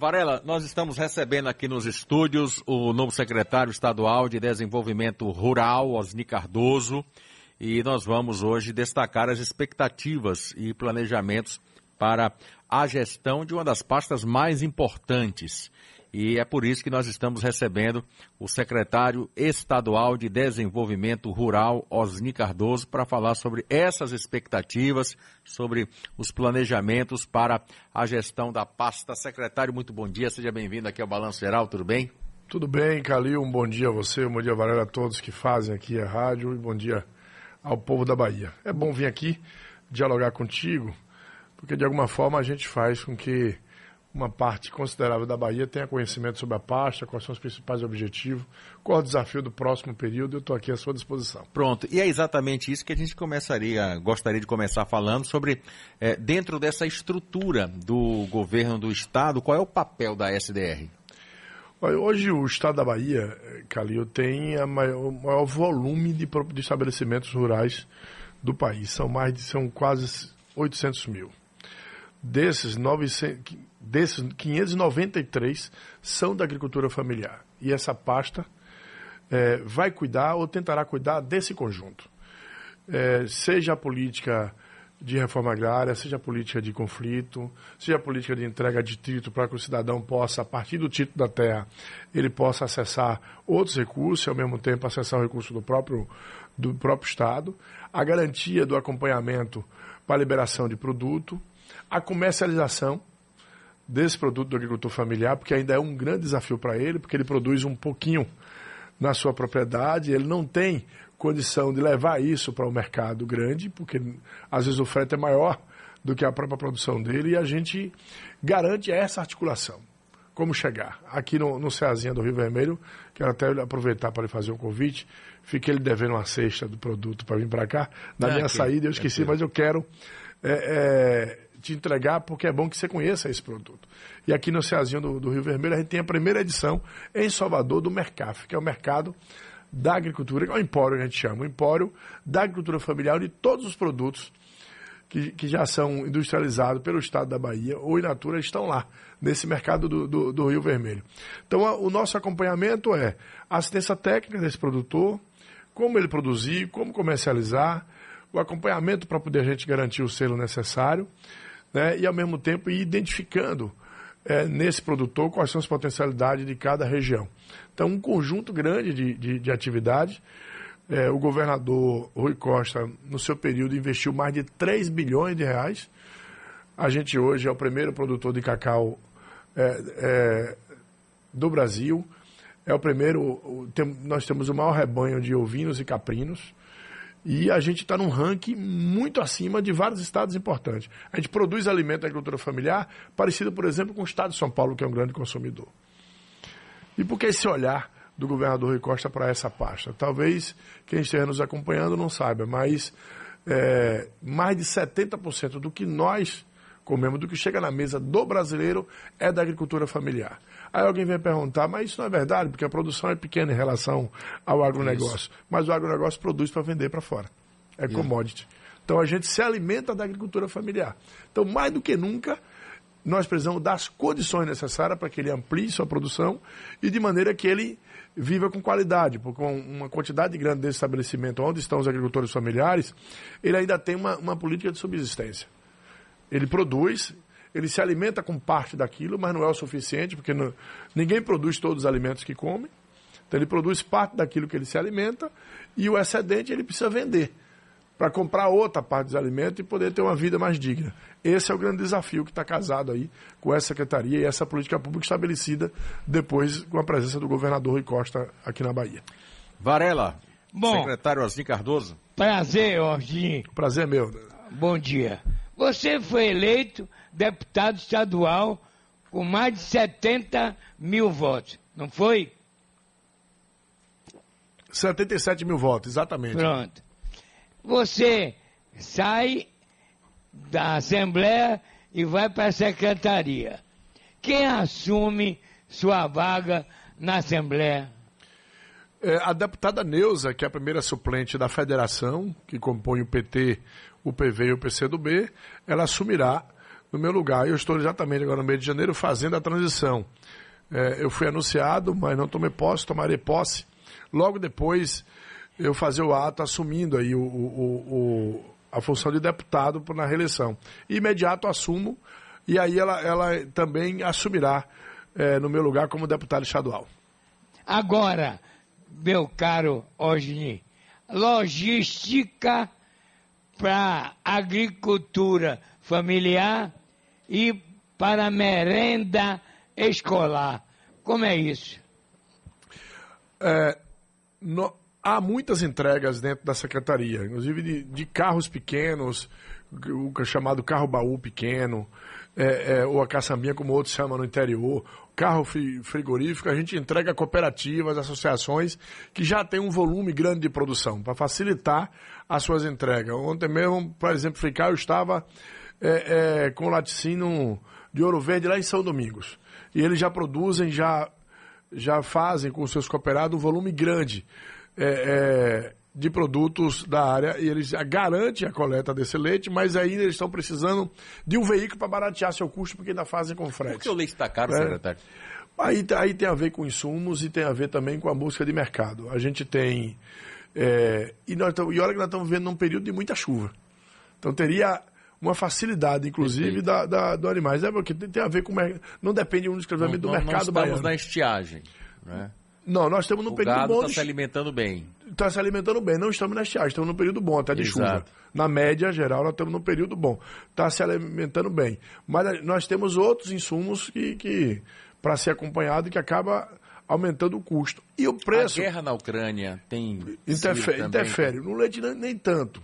Varela, nós estamos recebendo aqui nos estúdios o novo secretário estadual de Desenvolvimento Rural, Osni Cardoso, e nós vamos hoje destacar as expectativas e planejamentos para a gestão de uma das pastas mais importantes e é por isso que nós estamos recebendo o secretário estadual de Desenvolvimento Rural, Osni Cardoso, para falar sobre essas expectativas, sobre os planejamentos para a gestão da pasta. Secretário, muito bom dia, seja bem-vindo aqui ao Balanço Geral, tudo bem? Tudo bem, Calil, um bom dia a você, um bom dia, Varela, a todos que fazem aqui a rádio e bom dia ao povo da Bahia. É bom vir aqui dialogar contigo, porque de alguma forma a gente faz com que uma parte considerável da Bahia tenha conhecimento sobre a pasta, quais são os principais objetivos, qual é o desafio do próximo período, eu estou aqui à sua disposição. Pronto, e é exatamente isso que a gente começaria, gostaria de começar falando sobre, é, dentro dessa estrutura do governo do Estado, qual é o papel da SDR? Olha, hoje o Estado da Bahia, Calil, tem maior, o maior volume de, de estabelecimentos rurais do país, são mais de, são quase 800 mil. Desses, 900, desses 593 são da agricultura familiar. E essa pasta é, vai cuidar ou tentará cuidar desse conjunto. É, seja a política de reforma agrária, seja a política de conflito, seja a política de entrega de título para que o cidadão possa, a partir do título da terra, ele possa acessar outros recursos e, ao mesmo tempo, acessar o recurso do próprio, do próprio Estado, a garantia do acompanhamento para a liberação de produto, a comercialização desse produto do agricultor familiar, porque ainda é um grande desafio para ele, porque ele produz um pouquinho na sua propriedade, ele não tem condição de levar isso para o mercado grande, porque às vezes o frete é maior do que a própria produção dele, e a gente garante essa articulação. Como chegar? Aqui no, no Ceazinha do Rio Vermelho, quero até aproveitar para lhe fazer um convite, fiquei lhe devendo uma cesta do produto para vir para cá. Na ah, minha saída eu esqueci, mas eu quero é, é, te entregar, porque é bom que você conheça esse produto. E aqui no Ceazinho do, do, Rio Vermelho, a gente tem a primeira edição em Salvador do Mercaf, que é o mercado da agricultura, é o empório que a gente chama, o empório da agricultura familiar de todos os produtos que, que já são industrializados pelo estado da Bahia ou in natura estão lá, nesse mercado do, do, do Rio Vermelho. Então, a, o nosso acompanhamento é assistência técnica desse produtor, como ele produzir, como comercializar, o acompanhamento para poder a gente garantir o selo necessário né, e, ao mesmo tempo, ir identificando é, nesse produtor quais são as potencialidades de cada região. Então, um conjunto grande de, de, de atividades. É, o governador Rui Costa, no seu período, investiu mais de 3 bilhões de reais. A gente hoje é o primeiro produtor de cacau é, é do Brasil. É o primeiro, tem, nós temos o maior rebanho de ovinos e caprinos. E a gente está num ranking muito acima de vários estados importantes. A gente produz alimento da agricultura familiar parecido, por exemplo, com o estado de São Paulo, que é um grande consumidor. E por que esse olhar do governador Rui Costa para essa pasta? Talvez quem esteja nos acompanhando não saiba, mas é, mais de 70% do que nós comemos, do que chega na mesa do brasileiro, é da agricultura familiar. Aí alguém vem perguntar, mas isso não é verdade, porque a produção é pequena em relação ao agronegócio. Isso. Mas o agronegócio produz para vender para fora. É commodity. Então a gente se alimenta da agricultura familiar. Então, mais do que nunca, nós precisamos das condições necessárias para que ele amplie sua produção e de maneira que ele viva com qualidade, porque uma quantidade grande desse estabelecimento onde estão os agricultores familiares, ele ainda tem uma, uma política de subsistência. Ele produz, ele se alimenta com parte daquilo, mas não é o suficiente, porque não, ninguém produz todos os alimentos que come. Então ele produz parte daquilo que ele se alimenta e o excedente ele precisa vender para comprar outra parte dos alimentos e poder ter uma vida mais digna. Esse é o grande desafio que está casado aí com essa secretaria e essa política pública estabelecida depois com a presença do governador Rui Costa aqui na Bahia. Varela, Bom, secretário Osni Cardoso. Prazer, Osni. Prazer meu. Bom dia. Você foi eleito deputado estadual com mais de 70 mil votos, não foi? 77 mil votos, exatamente. Pronto. Você sai da Assembleia e vai para a Secretaria. Quem assume sua vaga na Assembleia? É, a deputada Neuza, que é a primeira suplente da federação, que compõe o PT, o PV e o PCdoB, ela assumirá no meu lugar. Eu estou exatamente agora no mês de janeiro fazendo a transição. É, eu fui anunciado, mas não tomei posse, tomarei posse. Logo depois eu fazer o ato assumindo aí o, o, o a função de deputado na reeleição. Imediato assumo e aí ela, ela também assumirá é, no meu lugar como deputado estadual. Agora, meu caro Osni, logística para agricultura familiar e para merenda escolar. Como é isso? É, no, há muitas entregas dentro da secretaria, inclusive de, de carros pequenos, o chamado carro baú pequeno, é, é, ou a caçambinha, como outros chamam no interior, carro frigorífico, a gente entrega a cooperativas, associações que já têm um volume grande de produção, para facilitar as suas entregas. Ontem mesmo, para exemplificar, eu estava é, é, com o laticínio de Ouro Verde lá em São Domingos. E eles já produzem, já, já fazem com seus cooperados um volume grande é, é de produtos da área e eles garantem a coleta desse leite, mas ainda eles estão precisando de um veículo para baratear seu custo, porque ainda fazem com frete. Por que o leite está caro, é. secretário? Aí, aí tem a ver com insumos e tem a ver também com a busca de mercado. A gente tem. É, e, nós tamo, e olha que nós estamos vivendo num período de muita chuva. Então teria uma facilidade, inclusive, da, da, do animais. É porque tem a ver com. Não depende exclusivamente do mercado nós estamos baiano. na estiagem. Né? Não, nós estamos no período bom. está se alimentando bem. Está se alimentando bem. Não estamos na estiagem, estamos no período bom, até de Exato. chuva. Na média geral, nós estamos no período bom. Está se alimentando bem. Mas nós temos outros insumos que, que para ser acompanhado e que acaba aumentando o custo. E o preço. A guerra na Ucrânia tem. Interfere. interfere. No leite, nem tanto.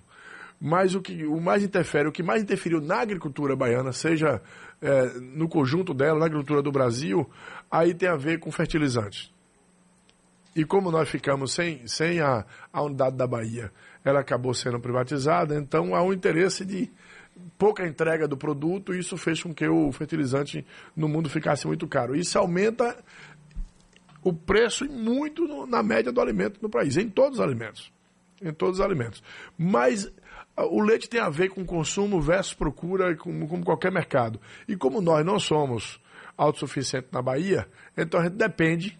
Mas o que o mais interfere, o que mais interferiu na agricultura baiana, seja é, no conjunto dela, na agricultura do Brasil, aí tem a ver com fertilizantes. E como nós ficamos sem, sem a, a unidade da Bahia, ela acabou sendo privatizada, então há um interesse de pouca entrega do produto e isso fez com que o fertilizante no mundo ficasse muito caro. Isso aumenta o preço muito no, na média do alimento no país, em todos os alimentos. Em todos os alimentos. Mas o leite tem a ver com consumo versus procura, como, como qualquer mercado. E como nós não somos autossuficientes na Bahia, então a gente depende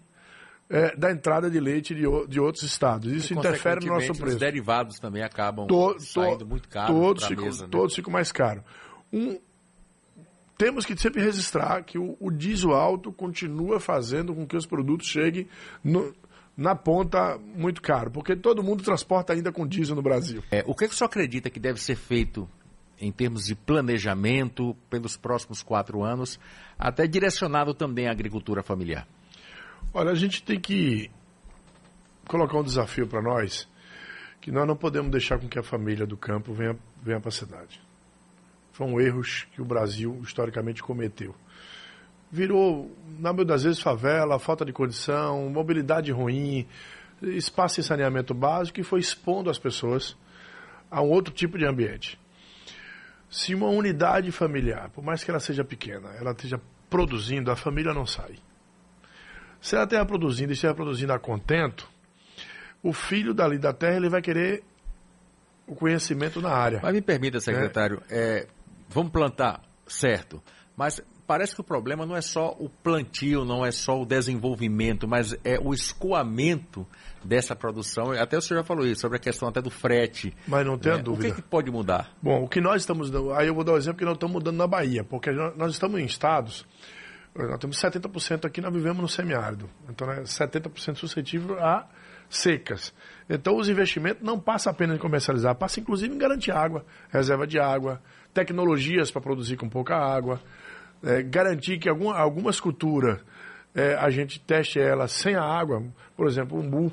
é, da entrada de leite de, de outros estados. Isso e, interfere no nosso preço. Os derivados também acabam to, saindo muito caros. Todos, ficam, mesa, né? todos ficam mais caros. Um, temos que sempre registrar que o, o, diesel alto continua fazendo com que os produtos cheguem no, na ponta muito caro, porque todo mundo transporta ainda com diesel no Brasil. É, o que, é que o senhor acredita que deve ser feito em termos de planejamento pelos próximos quatro anos, até direcionado também à agricultura familiar? Olha, a gente tem que colocar um desafio para nós, que nós não podemos deixar com que a família do campo venha, venha para a cidade. São erros que o Brasil historicamente cometeu virou, na maioria das vezes, favela, falta de condição, mobilidade ruim, espaço de saneamento básico e foi expondo as pessoas a um outro tipo de ambiente. Se uma unidade familiar, por mais que ela seja pequena, ela esteja produzindo, a família não sai. Se ela estiver produzindo e estiver produzindo a contento, o filho dali da terra ele vai querer o conhecimento na área. Mas me permita, secretário, é. É, vamos plantar, certo, mas parece que o problema não é só o plantio, não é só o desenvolvimento, mas é o escoamento dessa produção. Até o senhor já falou isso, sobre a questão até do frete. Mas não tenha é, dúvida. O que, que, pode mudar? Bom, o que nós estamos. Aí eu vou dar um exemplo que nós estamos mudando na Bahia, porque nós estamos em estados. Nós temos 70% aqui, nós vivemos no semiárido. Então, é 70% suscetível a secas. Então, os investimentos não passam apenas em comercializar, passa inclusive em garantir água, reserva de água, tecnologias para produzir com pouca água, é, garantir que alguma, algumas culturas é, a gente teste ela sem a água, por exemplo, umbu.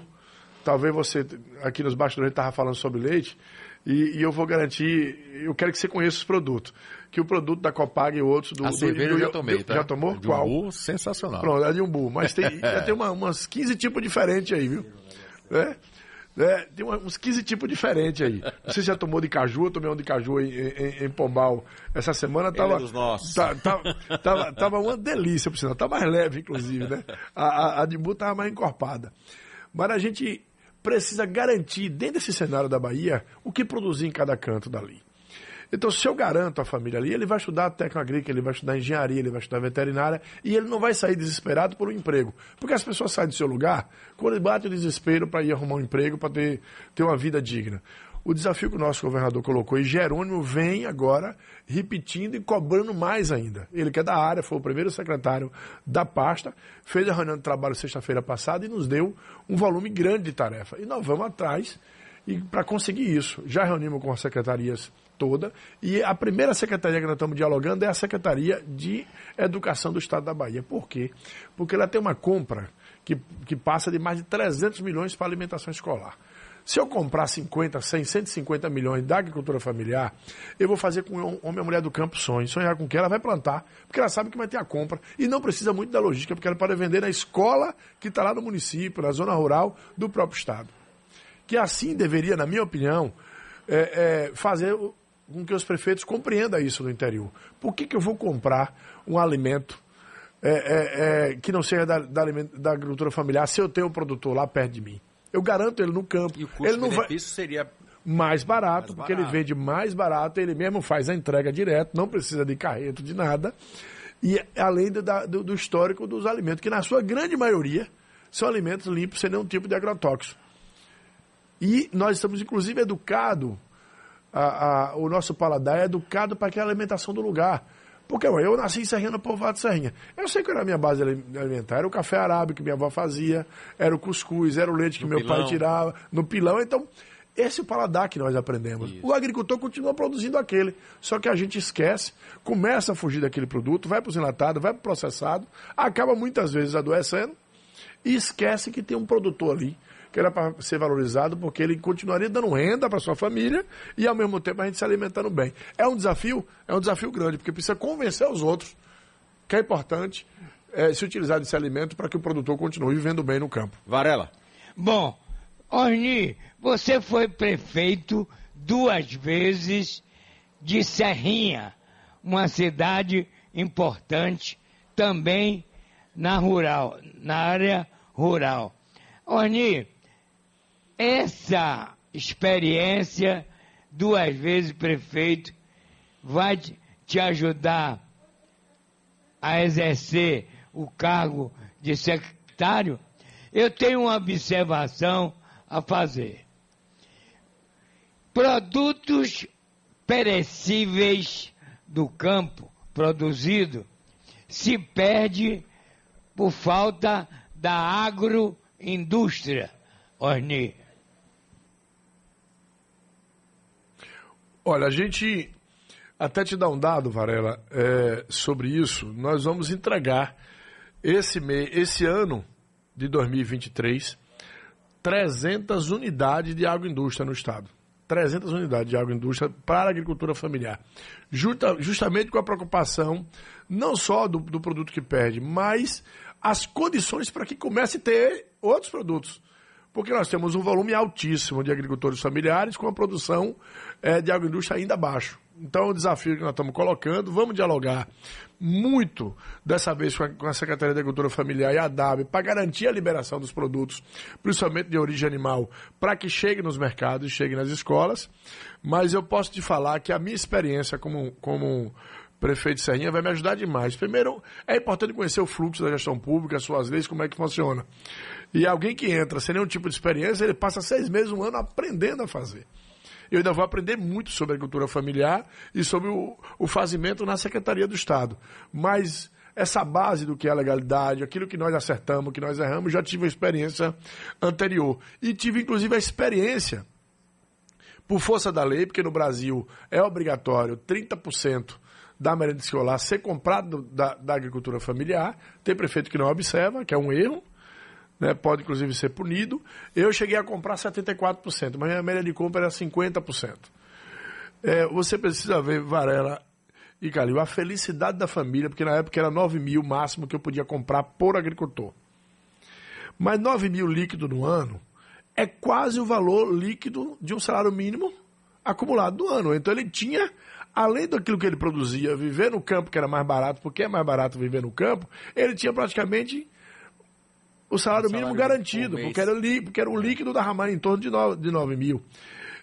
Talvez você, aqui nos bastidores, estava falando sobre leite, e, e, eu vou garantir, eu quero que você conheça os produtos. Que o produto da Copag e outros do. A do, cerveja do, eu já tomei, do, tá? Já tomou? De Qual? Umbu, sensacional. Pronto, é de umbu. Mas tem, já tem uma, umas 15 tipos diferentes aí, viu? É? É, tem uns 15 tipos diferentes aí. Você já tomou de caju, eu tomei um de caju em, em, em Pombal essa semana. Tava, Ele é nossos. Tá, tá, tava, tava uma delícia, por sinal. Tá mais leve, inclusive, né? A, a, a de Bu tava mais encorpada. Mas a gente precisa garantir, dentro desse cenário da Bahia, o que produzir em cada canto dali. Então, se eu garanto a família ali, ele vai estudar técnico agrícola, ele vai estudar engenharia, ele vai estudar veterinária, e ele não vai sair desesperado por um emprego. Porque as pessoas saem do seu lugar quando bate o desespero para ir arrumar um emprego, para ter, ter uma vida digna. O desafio que o nosso governador colocou, e Jerônimo vem agora repetindo e cobrando mais ainda. Ele que é da área, foi o primeiro secretário da pasta, fez a reunião de trabalho sexta-feira passada e nos deu um volume grande de tarefa. E nós vamos atrás e para conseguir isso. Já reunimos com as secretarias toda. E a primeira secretaria que nós estamos dialogando é a Secretaria de Educação do Estado da Bahia. Por quê? Porque ela tem uma compra que, que passa de mais de 300 milhões para alimentação escolar. Se eu comprar 50, 100, 150 milhões da agricultura familiar, eu vou fazer com o homem e a mulher do campo sonho. Sonhar com que ela vai plantar, porque ela sabe que vai ter a compra. E não precisa muito da logística, porque ela pode vender na escola que está lá no município, na zona rural do próprio Estado. Que assim deveria, na minha opinião, é, é, fazer com que os prefeitos compreendam isso no interior. Por que, que eu vou comprar um alimento é, é, é, que não seja da, da, da, agricultura familiar se eu tenho um produtor lá perto de mim? Eu garanto ele no campo. E o custo ele não vai seria mais barato, mais porque ele vende mais barato, ele mesmo faz a entrega direto, não precisa de carreto, de nada. E além do, do, do histórico dos alimentos, que na sua grande maioria são alimentos limpos, sem nenhum tipo de agrotóxico. E nós estamos, inclusive, educados a, a, o nosso paladar é educado para aquela alimentação do lugar. Porque ué, eu nasci em Serrinha, no povoado de Serrinha. Eu sei que era a minha base alimentar. Era o café arábico que minha avó fazia, era o cuscuz, era o leite que no meu pilão. pai tirava, no pilão. Então, esse é o paladar que nós aprendemos. Isso. O agricultor continua produzindo aquele, só que a gente esquece, começa a fugir daquele produto, vai para os enlatados, vai para o processado, acaba muitas vezes adoecendo e esquece que tem um produtor ali que era para ser valorizado, porque ele continuaria dando renda para sua família e ao mesmo tempo a gente se alimentando bem. É um desafio, é um desafio grande, porque precisa convencer os outros que é importante é, se utilizar desse alimento para que o produtor continue vivendo bem no campo. Varela. Bom, Orni, você foi prefeito duas vezes de Serrinha, uma cidade importante também na rural, na área rural. Orni, essa experiência, duas vezes prefeito, vai te ajudar a exercer o cargo de secretário? Eu tenho uma observação a fazer. Produtos perecíveis do campo produzido se perde por falta da agroindústria, Orni. Olha, a gente até te dá um dado, Varela, é, sobre isso. Nós vamos entregar esse, mês, esse ano de 2023 300 unidades de agroindústria no estado. 300 unidades de agroindústria para a agricultura familiar. Justa, justamente com a preocupação não só do, do produto que perde, mas as condições para que comece a ter outros produtos porque nós temos um volume altíssimo de agricultores familiares com a produção é, de agroindústria ainda baixo. Então, o desafio que nós estamos colocando, vamos dialogar muito dessa vez com a, com a Secretaria de Agricultura Familiar e a DAB para garantir a liberação dos produtos, principalmente de origem animal, para que chegue nos mercados e chegue nas escolas. Mas eu posso te falar que a minha experiência como, como prefeito Serrinha vai me ajudar demais. Primeiro, é importante conhecer o fluxo da gestão pública, as suas leis, como é que funciona. E alguém que entra sem nenhum tipo de experiência, ele passa seis meses, um ano aprendendo a fazer. Eu ainda vou aprender muito sobre agricultura familiar e sobre o, o fazimento na Secretaria do Estado. Mas essa base do que é a legalidade, aquilo que nós acertamos, que nós erramos, já tive a experiência anterior. E tive, inclusive, a experiência, por força da lei, porque no Brasil é obrigatório 30% da merenda escolar ser comprado da, da agricultura familiar. Tem prefeito que não observa, que é um erro né, pode inclusive ser punido. Eu cheguei a comprar 74%, mas minha média de compra era 50%. É, você precisa ver, Varela e Calil, a felicidade da família, porque na época era 9 mil máximo que eu podia comprar por agricultor. Mas 9 mil líquido no ano é quase o valor líquido de um salário mínimo acumulado no ano. Então ele tinha, além daquilo que ele produzia, viver no campo, que era mais barato, porque é mais barato viver no campo, ele tinha praticamente o salário, mínimo garantido, porque era, li, porque era o líquido da Ramar em torno de 9, de 9 mil.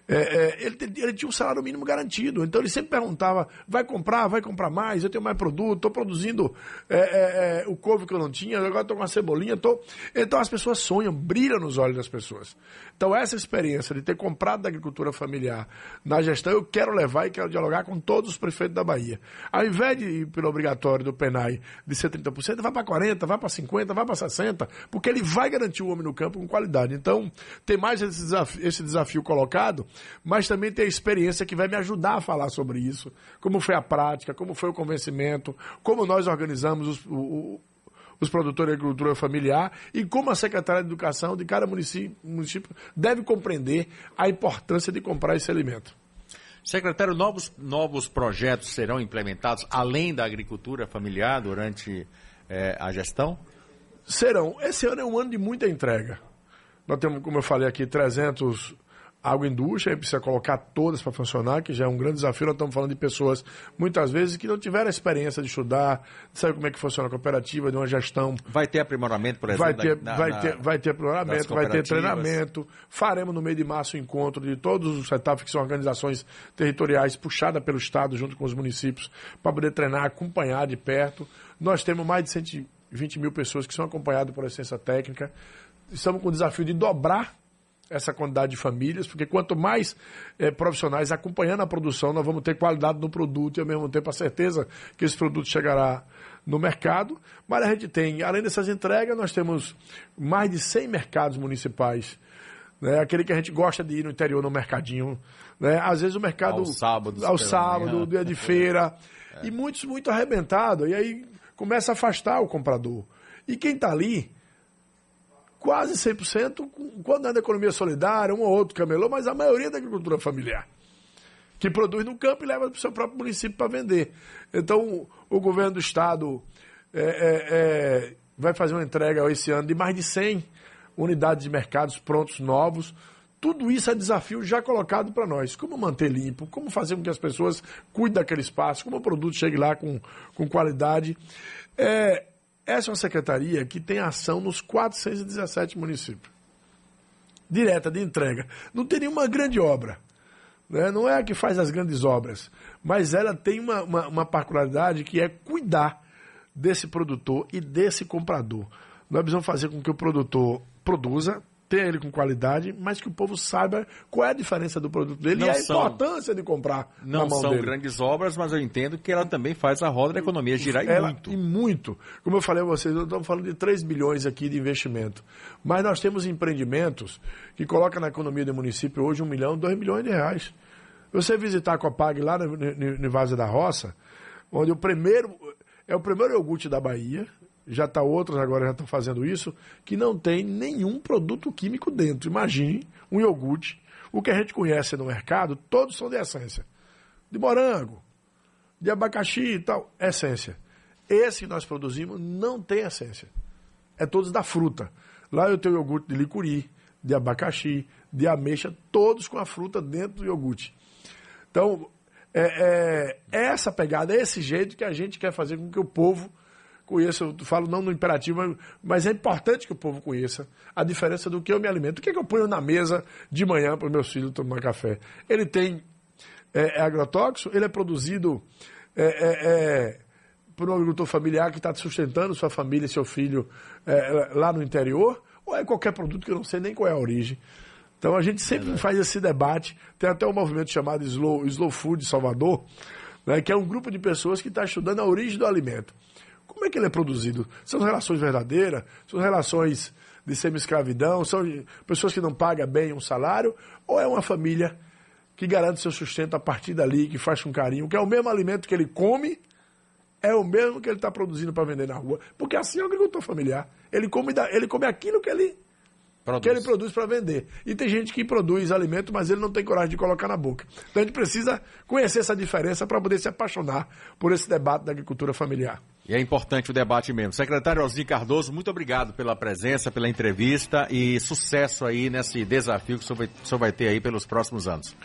É, é, ele, ele, tinha um salário mínimo garantido. Então ele sempre perguntava: vai comprar, vai comprar mais, eu tenho mais produto, estou produzindo é, é, é, o couve que eu não tinha, agora estou com a cebolinha. Tô... Então as pessoas sonham, brilham nos olhos das pessoas. Então essa experiência de ter comprado da agricultura familiar na gestão, eu quero levar e quero dialogar com todos os prefeitos da Bahia. Ao invés de ir pelo obrigatório do PENAI de ser 30%, vai para 40%, vai para 50%, vai para 60%, porque ele vai garantir o homem no campo com qualidade. Então, tem mais esse desafio, esse desafio colocado mas também tem a experiência que vai me ajudar a falar sobre isso. Como foi a prática, como foi o convencimento, como nós organizamos os, o, os produtores de agricultura familiar e como a Secretaria de Educação de cada município, município deve compreender a importância de comprar esse alimento. Secretário, novos, novos projetos serão implementados além da agricultura familiar durante é, a gestão? Serão. Esse ano é um ano de muita entrega. Nós temos, como eu falei aqui, 300 agroindústria, precisa colocar todas para funcionar, que já é um grande desafio. Nós estamos falando de pessoas, muitas vezes, que não tiveram a experiência de estudar, de saber como é que funciona a cooperativa, de uma gestão. Vai ter aprimoramento, por exemplo? Vai ter, na, vai ter, vai ter aprimoramento, vai ter treinamento. Faremos no meio de março o um encontro de todos os setups, que são organizações territoriais puxadas pelo Estado, junto com os municípios, para poder treinar, acompanhar de perto. Nós temos mais de 120 mil pessoas que são acompanhadas por assistência técnica. Estamos com o desafio de dobrar essa quantidade de famílias, porque quanto mais é, profissionais acompanhando a produção, nós vamos ter qualidade no produto e ao mesmo tempo a certeza que esse produto chegará no mercado. Mas a gente tem, além dessas entregas, nós temos mais de 100 mercados municipais. Né? Aquele que a gente gosta de ir no interior, no mercadinho. Né? Às vezes o mercado... Ao sábado. Ao sábado, dia de feira. É. E muitos muito arrebentados. E aí começa a afastar o comprador. E quem está ali quase 100%, quando é da economia solidária, um ou outro camelô, mas a maioria é da agricultura familiar, que produz no campo e leva para o seu próprio município para vender. Então, o governo do estado é, é, é, vai fazer uma entrega esse ano de mais de 100 unidades de mercados prontos, novos. Tudo isso é desafio já colocado para nós. Como manter limpo, como fazer com que as pessoas cuidem daquele espaço, como o produto chegue lá com, com qualidade. É, essa é uma secretaria que tem ação nos 417 municípios. Direta de entrega. Não tem nenhuma grande obra. Né? Não é a que faz as grandes obras. Mas ela tem uma, uma, uma particularidade que é cuidar desse produtor e desse comprador. Nós precisamos fazer com que o produtor produza, tenha ele com qualidade, mas que o povo saiba qual é a diferença do produto dele não e a são, importância de comprar. Não são dele. grandes obras, mas eu entendo que ela também faz a roda da economia girar ela, e muito. E muito. Como eu falei a vocês, nós estamos falando de 3 bilhões aqui de investimento. Mas nós temos empreendimentos que colocam na economia do município hoje 1 milhão, 2 milhões de reais. Você visitar a Copag lá no, no, no Vaza da Roça, onde o primeiro é o primeiro iogurte da Bahia, já está outros agora já estão fazendo isso, que não tem nenhum produto químico dentro. Imagine um iogurte, o que a gente conhece no mercado, todos são de essência. De morango, de abacaxi e tal, essência. Esse que nós produzimos não tem essência. É todos da fruta. Lá eu tenho iogurte de licuri, de abacaxi, de ameixa, todos com a fruta dentro do iogurte. Então, é, é, é essa pegada, é esse jeito que a gente quer fazer com que o povo conheça, eu falo não no imperativo, mas é importante que o povo conheça a diferença do que eu me alimento. O que, é que eu ponho na mesa de manhã para os meus filhos tomar café? Ele tem é, é agrotóxico, ele é produzido é, é, é por um agricultor familiar que está sustentando sua família e seu filho é, lá no interior, ou é qualquer produto que eu não sei nem qual é a origem. Então a gente sempre faz esse debate. Tem até um movimento chamado Slow, Slow Food Salvador, né, que é um grupo de pessoas que está estudando a origem do alimento. Como é que ele é produzido? São relações verdadeiras? São relações de semi-escravidão? São pessoas que não pagam bem um salário? Ou é uma família que garante seu sustento a partir dali, que faz com carinho, que é o mesmo alimento que ele come, é o mesmo que ele está produzindo para vender na rua? Porque assim é o agricultor familiar. Ele come, ele come aquilo que ele Produz. que ele produz para vender. E tem gente que produz alimento, mas ele não tem coragem de colocar na boca. Então a gente precisa conhecer essa diferença para poder se apaixonar por esse debate da agricultura familiar. E é importante o debate mesmo. Secretário Osni Cardoso, muito obrigado pela presença, pela entrevista e sucesso aí nesse desafio que o senhor vai, o senhor vai ter aí pelos próximos anos.